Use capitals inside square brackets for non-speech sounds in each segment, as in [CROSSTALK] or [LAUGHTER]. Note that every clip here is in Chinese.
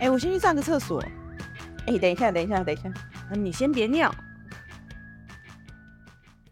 哎、我先去上个厕所。哎、等一下，等一下，等一下。你先别尿。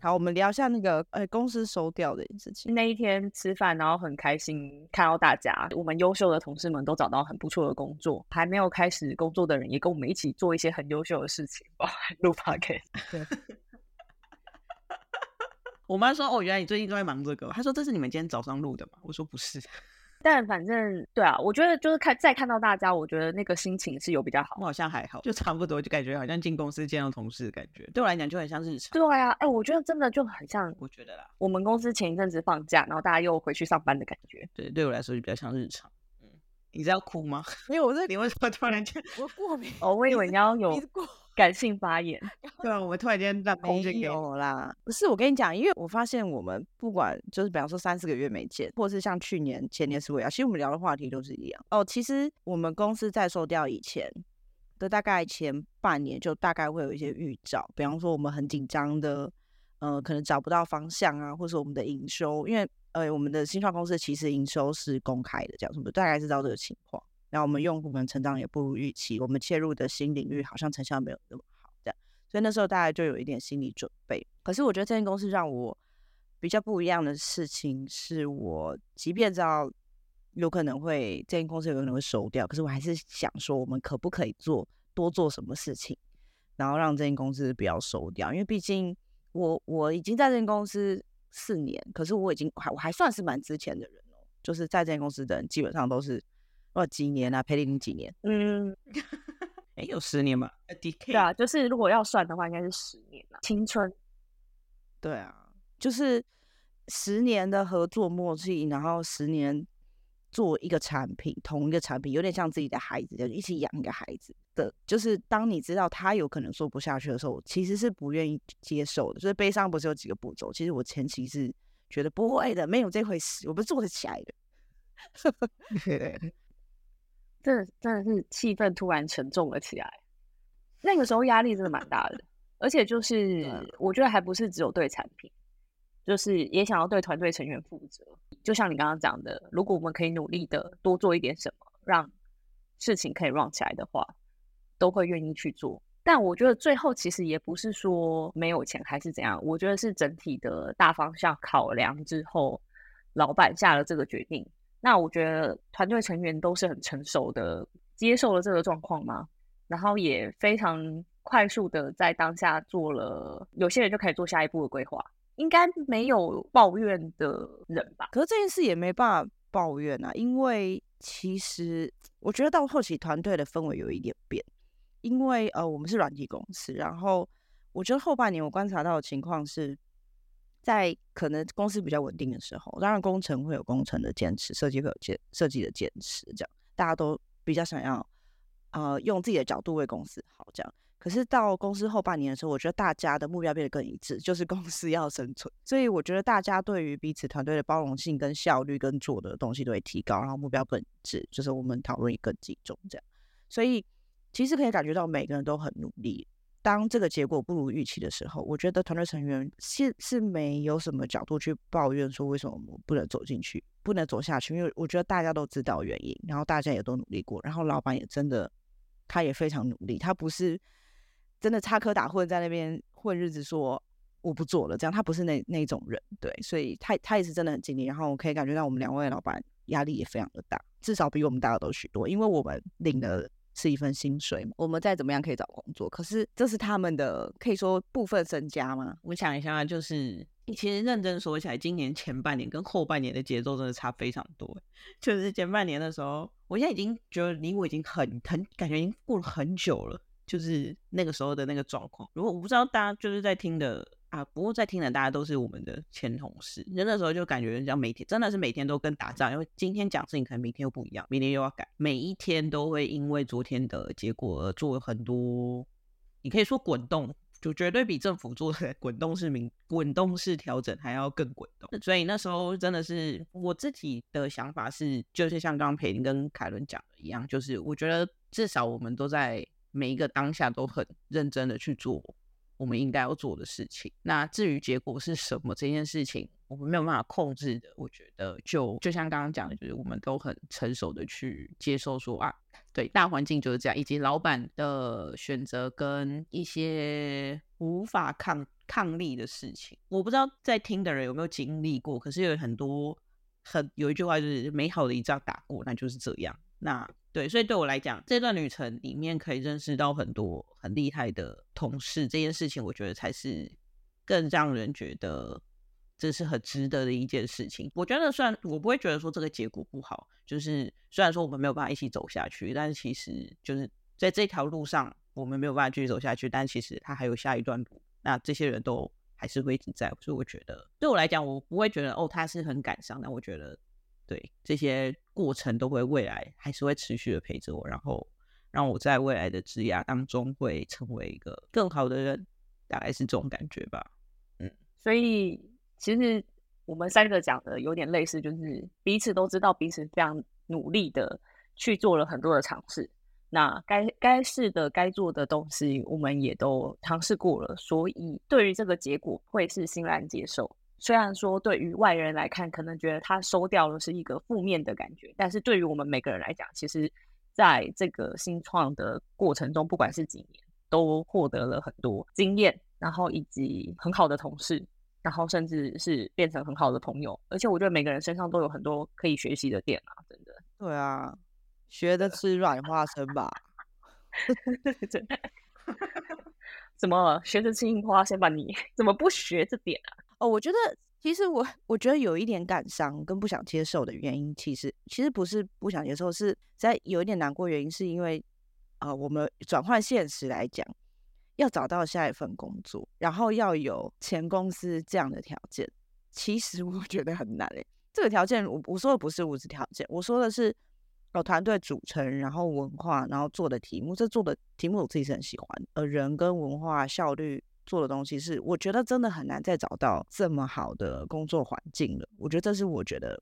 好，我们聊一下那个呃公司收掉的事情。那一天吃饭，然后很开心看到大家，我们优秀的同事们都找到很不错的工作，还没有开始工作的人也跟我们一起做一些很优秀的事情，包含录 podcast。[LAUGHS] 我妈说：“哦，原来你最近都在忙这个。”她说：“这是你们今天早上录的吗？”我说：“不是。但反正对啊，我觉得就是看再看到大家，我觉得那个心情是有比较好我。好像还好，就差不多，就感觉好像进公司见到同事的感觉。对我来讲就很像日常。对啊，哎、我觉得真的就很像我觉得啦，我们公司前一阵子放假，然后大家又回去上班的感觉。对，对我来说就比较像日常。嗯，你是要哭吗？因为我在你为什么突然间？我过敏，哦，我以为你要有过感性发言。对啊，我们突然间让空没间给我。啦，不是我跟你讲，因为我发现我们不管就是比方说三四个月没见，或是像去年前年是我要，其实我们聊的话题都是一样哦。其实我们公司在收掉以前的大概前半年，就大概会有一些预兆，比方说我们很紧张的，呃，可能找不到方向啊，或是我们的营收，因为呃我们的新创公司其实营收是公开的，这样子我们大概知道这个情况。然后我们用户们成长也不如预期，我们切入的新领域好像成效没有那么。所以那时候大家就有一点心理准备。可是我觉得这间公司让我比较不一样的事情，是我即便知道有可能会这间公司有可能会收掉，可是我还是想说，我们可不可以做多做什么事情，然后让这间公司不要收掉？因为毕竟我我已经在这间公司四年，可是我已经还我还算是蛮值钱的人哦，就是在这间公司的人基本上都是哇几年啊，陪了你几年。嗯，哎，有十年吧？A decade。对啊，就是如果要算的话，应该是十年了。青春，对啊，就是十年的合作默契，然后十年做一个产品，同一个产品，有点像自己的孩子，就一起养一个孩子的。就是当你知道他有可能做不下去的时候，其实是不愿意接受的。所以悲伤不是有几个步骤？其实我前期是觉得不会的，没有这回事，我不是做得起来的。[LAUGHS] [LAUGHS] 真的真的是气氛突然沉重了起来。那个时候压力真的蛮大的，而且就是啊我觉得还不是只有对产品，就是也想要对团队成员负责。就像你刚刚讲的，如果我们可以努力的多做一点什么，让事情可以 run 起来的话，都会愿意去做。但我觉得最后其实也不是说没有钱还是怎样，我觉得是整体的大方向考量之后，老板下了这个决定。那我觉得团队成员都是很成熟的，接受了这个状况嘛，然后也非常快速的在当下做了，有些人就开始做下一步的规划，应该没有抱怨的人吧？可是这件事也没办法抱怨啊，因为其实我觉得到后期团队的氛围有一点变，因为呃我们是软体公司，然后我觉得后半年我观察到的情况是，在可能公司比较稳定的时候，当然工程会有工程的坚持，设计会有坚设计的坚持，这样大家都比较想要呃用自己的角度为公司好这样。可是到公司后半年的时候，我觉得大家的目标变得更一致，就是公司要生存。所以我觉得大家对于彼此团队的包容性、跟效率、跟做的东西都会提高，然后目标更一致，就是我们讨论也更集中这样。所以其实可以感觉到每个人都很努力。当这个结果不如预期的时候，我觉得团队成员是是没有什么角度去抱怨说为什么我们不能走进去，不能走下去，因为我觉得大家都知道原因，然后大家也都努力过，然后老板也真的他也非常努力，他不是真的插科打诨在那边混日子说我不做了，这样他不是那那种人，对，所以他他也是真的很尽力，然后我可以感觉到我们两位老板压力也非常的大，至少比我们大的都许多，因为我们领了是一份薪水嘛，我们再怎么样可以找工作，可是这是他们的可以说部分身家吗？我想一下，就是其实认真说起来，今年前半年跟后半年的节奏真的差非常多。就是前半年的时候，我现在已经觉得离我已经很很感觉已经过了很久了，就是那个时候的那个状况。如果我不知道大家就是在听的啊，不过在听的大家都是我们的前同事，那那时候就感觉像每天真的是每天都跟打仗，因为今天讲事情可能明天又不一样，明天又要改，每一天都会因为昨天的结果而做很多，你可以说滚动。就绝对比政府做的 [LAUGHS] 滚动式民滚动式调整还要更滚动，所以那时候真的是我自己的想法是，就是像刚刚裴林跟凯伦讲的一样，就是我觉得至少我们都在每一个当下都很认真的去做我们应该要做的事情。那至于结果是什么这件事情，我们没有办法控制的。我觉得就就像刚刚讲的，就是我们都很成熟的去接受说啊，对，大环境就是这样，以及老板的选择跟一些无法抗抗力的事情。我不知道在听的人有没有经历过，可是有很多很有一句话就是“美好的一仗打过”，那就是这样。那对，所以对我来讲，这段旅程里面可以认识到很多很厉害的同事，这件事情我觉得才是更让人觉得这是很值得的一件事情。我觉得，虽然我不会觉得说这个结果不好，就是虽然说我们没有办法一起走下去，但是其实就是在这条路上我们没有办法继续走下去，但其实它还有下一段路。那这些人都还是会一直在，所以我觉得对我来讲，我不会觉得哦，他是很感伤。但我觉得。对这些过程都会未来还是会持续的陪着我，然后让我在未来的职涯当中会成为一个更好的人，大概是这种感觉吧。嗯，所以其实我们三个讲的有点类似，就是彼此都知道彼此非常努力的去做了很多的尝试，那该该试的该做的东西我们也都尝试过了，所以对于这个结果会是欣然接受。虽然说对于外人来看，可能觉得他收掉了是一个负面的感觉，但是对于我们每个人来讲，其实在这个新创的过程中，不管是几年，都获得了很多经验，然后以及很好的同事，然后甚至是变成很好的朋友。而且我觉得每个人身上都有很多可以学习的点啊，真的。对啊，学的吃软花生吧。[LAUGHS] [LAUGHS] 怎么学着吃硬花先把？你 [LAUGHS] 怎么不学这点啊？哦，我觉得其实我 [LAUGHS] 我觉得有一点感伤跟不想接受的原因，其实其实不是不想接受，是在有一点难过。原因是因为，呃，我们转换现实来讲，要找到下一份工作，然后要有前公司这样的条件，其实我觉得很难诶。这个条件，我我说的不是物质条件，我说的是有团队组成，然后文化，然后做的题目，这做的题目我自己是很喜欢，呃，人跟文化效率。做的东西是，我觉得真的很难再找到这么好的工作环境了。我觉得这是我觉得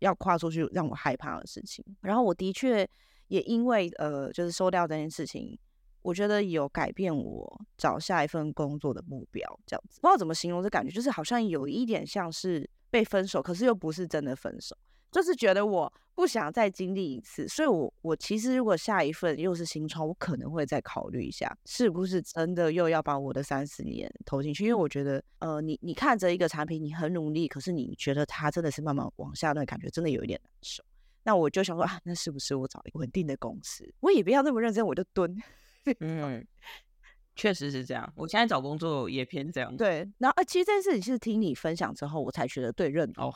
要跨出去让我害怕的事情。然后我的确也因为呃，就是收掉这件事情，我觉得有改变我找下一份工作的目标。这样子不知道怎么形容这感觉，就是好像有一点像是被分手，可是又不是真的分手。就是觉得我不想再经历一次，所以我我其实如果下一份又是新创，我可能会再考虑一下，是不是真的又要把我的三十年投进去？因为我觉得，呃，你你看着一个产品，你很努力，可是你觉得它真的是慢慢往下，那感觉真的有一点难受。那我就想说啊，那是不是我找一个稳定的公司？我也不要那么认真，我就蹲。嗯，确实是这样。我现在找工作也偏这样。对，然后啊，其实这件事情是听你分享之后，我才觉得对认哦。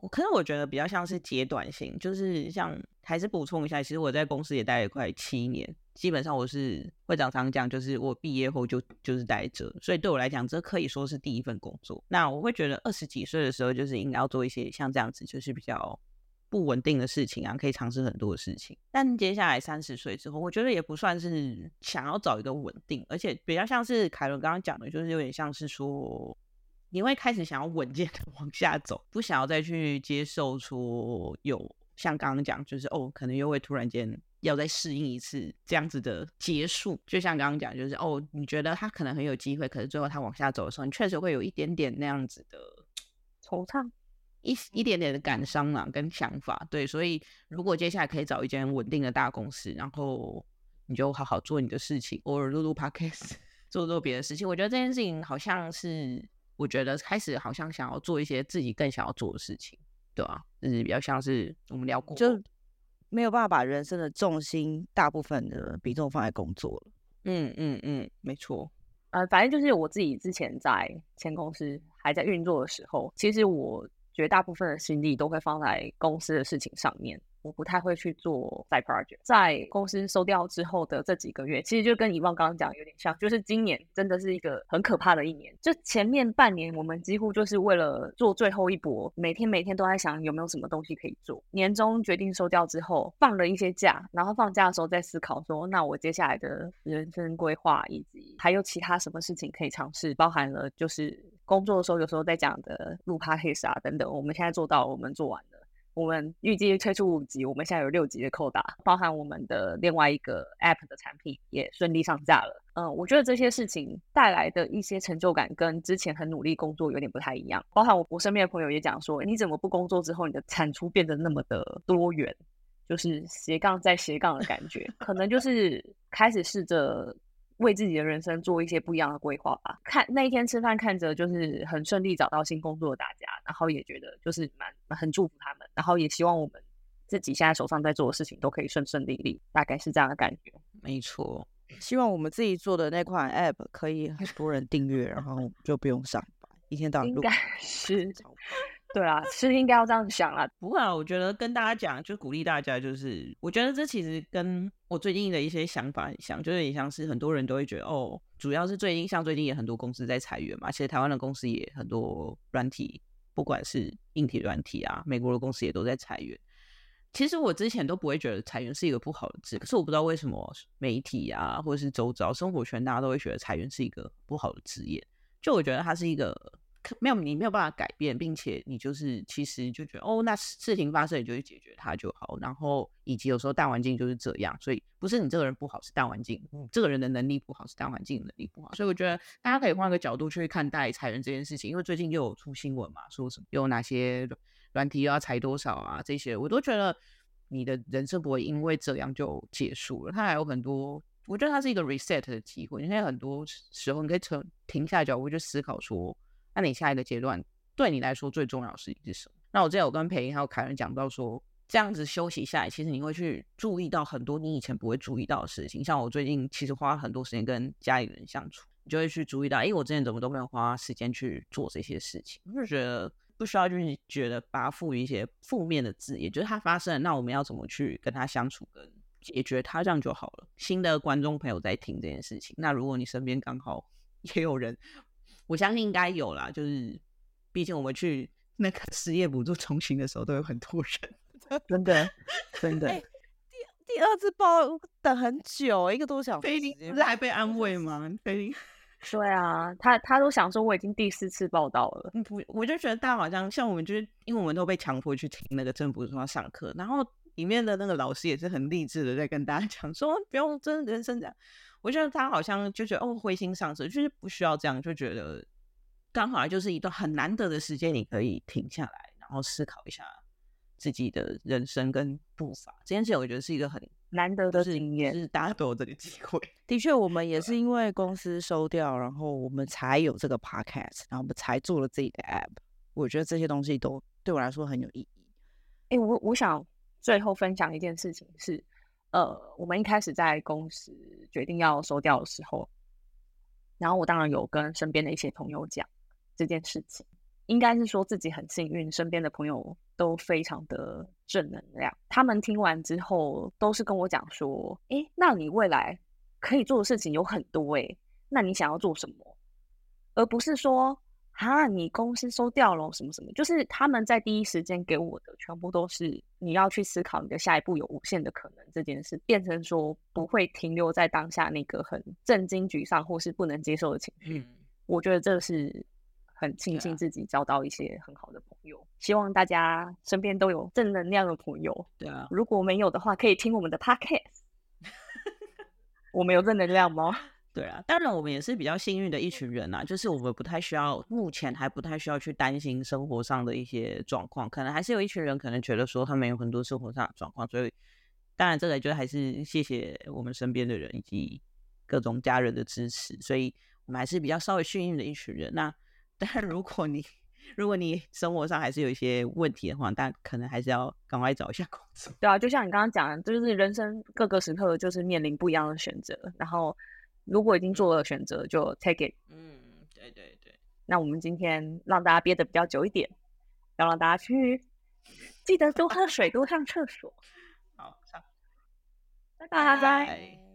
我可是我觉得比较像是阶段性，就是像还是补充一下，其实我在公司也待了快七年，基本上我是会长常讲，就是我毕业后就就是待着，所以对我来讲，这可以说是第一份工作。那我会觉得二十几岁的时候，就是应该要做一些像这样子，就是比较不稳定的事情啊，可以尝试很多的事情。但接下来三十岁之后，我觉得也不算是想要找一个稳定，而且比较像是凯伦刚刚讲的，就是有点像是说。你会开始想要稳健的 [LAUGHS] 往下走，不想要再去接受说有像刚刚讲，就是哦，可能又会突然间要再适应一次这样子的结束。就像刚刚讲，就是哦，你觉得他可能很有机会，可是最后他往下走的时候，你确实会有一点点那样子的 [TSK] 惆怅，[TSK] 一一点点的感伤啊，跟想法。对，所以如果接下来可以找一间稳定的大公司，然后你就好好做你的事情，偶尔录录 [LAUGHS] podcast，做做别的事情，我觉得这件事情好像是。我觉得开始好像想要做一些自己更想要做的事情，对啊，就是比较像是我们聊过，就没有办法把人生的重心大部分的比重放在工作了。嗯嗯嗯，没错。呃，反正就是我自己之前在前公司还在运作的时候，其实我绝大部分的心力都会放在公司的事情上面。我不太会去做 side project，在公司收掉之后的这几个月，其实就跟以往刚刚讲有点像，就是今年真的是一个很可怕的一年。就前面半年，我们几乎就是为了做最后一搏，每天每天都在想有没有什么东西可以做。年终决定收掉之后，放了一些假，然后放假的时候在思考说，那我接下来的人生规划以及还有其他什么事情可以尝试，包含了就是工作的时候有时候在讲的录 p o d c a s 啊等等，我们现在做到，我们做完了。我们预计推出五集，我们现在有六集的扣打，包含我们的另外一个 App 的产品也顺利上架了。嗯，我觉得这些事情带来的一些成就感，跟之前很努力工作有点不太一样。包含我我身边的朋友也讲说，你怎么不工作之后，你的产出变得那么的多元？就是斜杠在斜杠的感觉，可能就是开始试着为自己的人生做一些不一样的规划吧。看那一天吃饭，看着就是很顺利找到新工作的大家，然后也觉得就是蛮很祝福他们，然后也希望我们自己现在手上在做的事情都可以顺顺利利，大概是这样的感觉。没错，希望我们自己做的那款 App 可以很多人订阅，然后就不用上班，一天到晚录应该是 [LAUGHS] 对啊，是应该要这样想啦。不会啊，我觉得跟大家讲，就鼓励大家，就是我觉得这其实跟我最近的一些想法很像，就是也像是很多人都会觉得，哦，主要是最近像最近也很多公司在裁员嘛，其实台湾的公司也很多软体，不管是硬体软体啊，美国的公司也都在裁员。其实我之前都不会觉得裁员是一个不好的字，可是我不知道为什么媒体啊，或者是周遭生活圈，大家都会觉得裁员是一个不好的职业。就我觉得它是一个没有你没有办法改变，并且你就是其实就觉得哦，那事情发生你就去解决它就好。然后以及有时候大环境就是这样，所以不是你这个人不好，是大环境，这个人的能力不好，是大环境能力不好。所以我觉得大家可以换个角度去看待裁员这件事情，因为最近又有出新闻嘛，说什么有哪些软体要裁多少啊，这些我都觉得你的人生不会因为这样就结束了，它还有很多。我觉得它是一个 reset 的机会，因为很多时候你可以停停下脚步去思考说，那你下一个阶段对你来说最重要的事情是什么？那我之前有跟裴英还有凯伦讲到说，这样子休息下来，其实你会去注意到很多你以前不会注意到的事情。像我最近其实花了很多时间跟家里人相处，你就会去注意到，哎，我之前怎么都没有花时间去做这些事情。就觉得不需要就是觉得把它赋予一些负面的字，也就是它发生了，那我们要怎么去跟它相处跟。解决它这样就好了。新的观众朋友在听这件事情，那如果你身边刚好 [LAUGHS] 也有人，我相信应该有啦。就是毕竟我们去 [LAUGHS] 那个失业补助重新的时候，都有很多人，真的真的。[LAUGHS] 第第二次报等很久，一个多小时，菲林不是还被安慰吗？菲林，对啊，他他都想说我已经第四次报道了。不，我就觉得大家好像像我们，就是因为我们都被强迫去听那个政府说要上课，然后。里面的那个老师也是很励志的，在跟大家 [LAUGHS] 讲说不用真人生这样。我觉得他好像就觉得哦灰心丧志，就是不需要这样，就觉得刚好就是一段很难得的时间，你可以停下来，然后思考一下自己的人生跟步伐。这件事我觉得是一个很难得的经验，是大家都有这个机会。[LAUGHS] 的确，我们也是因为公司收掉，然后我们才有这个 podcast，然后我们才做了自己的 app。我觉得这些东西都对我来说很有意义。哎，我我想。最后分享一件事情是，呃，我们一开始在公司决定要收掉的时候，然后我当然有跟身边的一些朋友讲这件事情，应该是说自己很幸运，身边的朋友都非常的正能量。他们听完之后都是跟我讲说：“诶，那你未来可以做的事情有很多，诶，那你想要做什么？”而不是说。啊！你公司收掉了什么什么？就是他们在第一时间给我的，全部都是你要去思考你的下一步有无限的可能这件事，变成说不会停留在当下那个很震惊、沮丧或是不能接受的情绪。我觉得这是很庆幸自己交到一些很好的朋友，希望大家身边都有正能量的朋友。对啊，如果没有的话，可以听我们的 podcast。[LAUGHS] 我们有正能量吗？对啊，当然我们也是比较幸运的一群人呐，就是我们不太需要，目前还不太需要去担心生活上的一些状况，可能还是有一群人可能觉得说他们有很多生活上的状况，所以当然这个就还是谢谢我们身边的人以及各种家人的支持，所以我们还是比较稍微幸运的一群人。那但如果你如果你生活上还是有一些问题的话，但可能还是要赶快找一下工作。对啊，就像你刚刚讲，就是人生各个时刻就是面临不一样的选择，然后。如果已经做了选择，就 take it。嗯，对对对。那我们今天让大家憋得比较久一点，要让大家去记得多喝水，多上厕所。好，拜拜。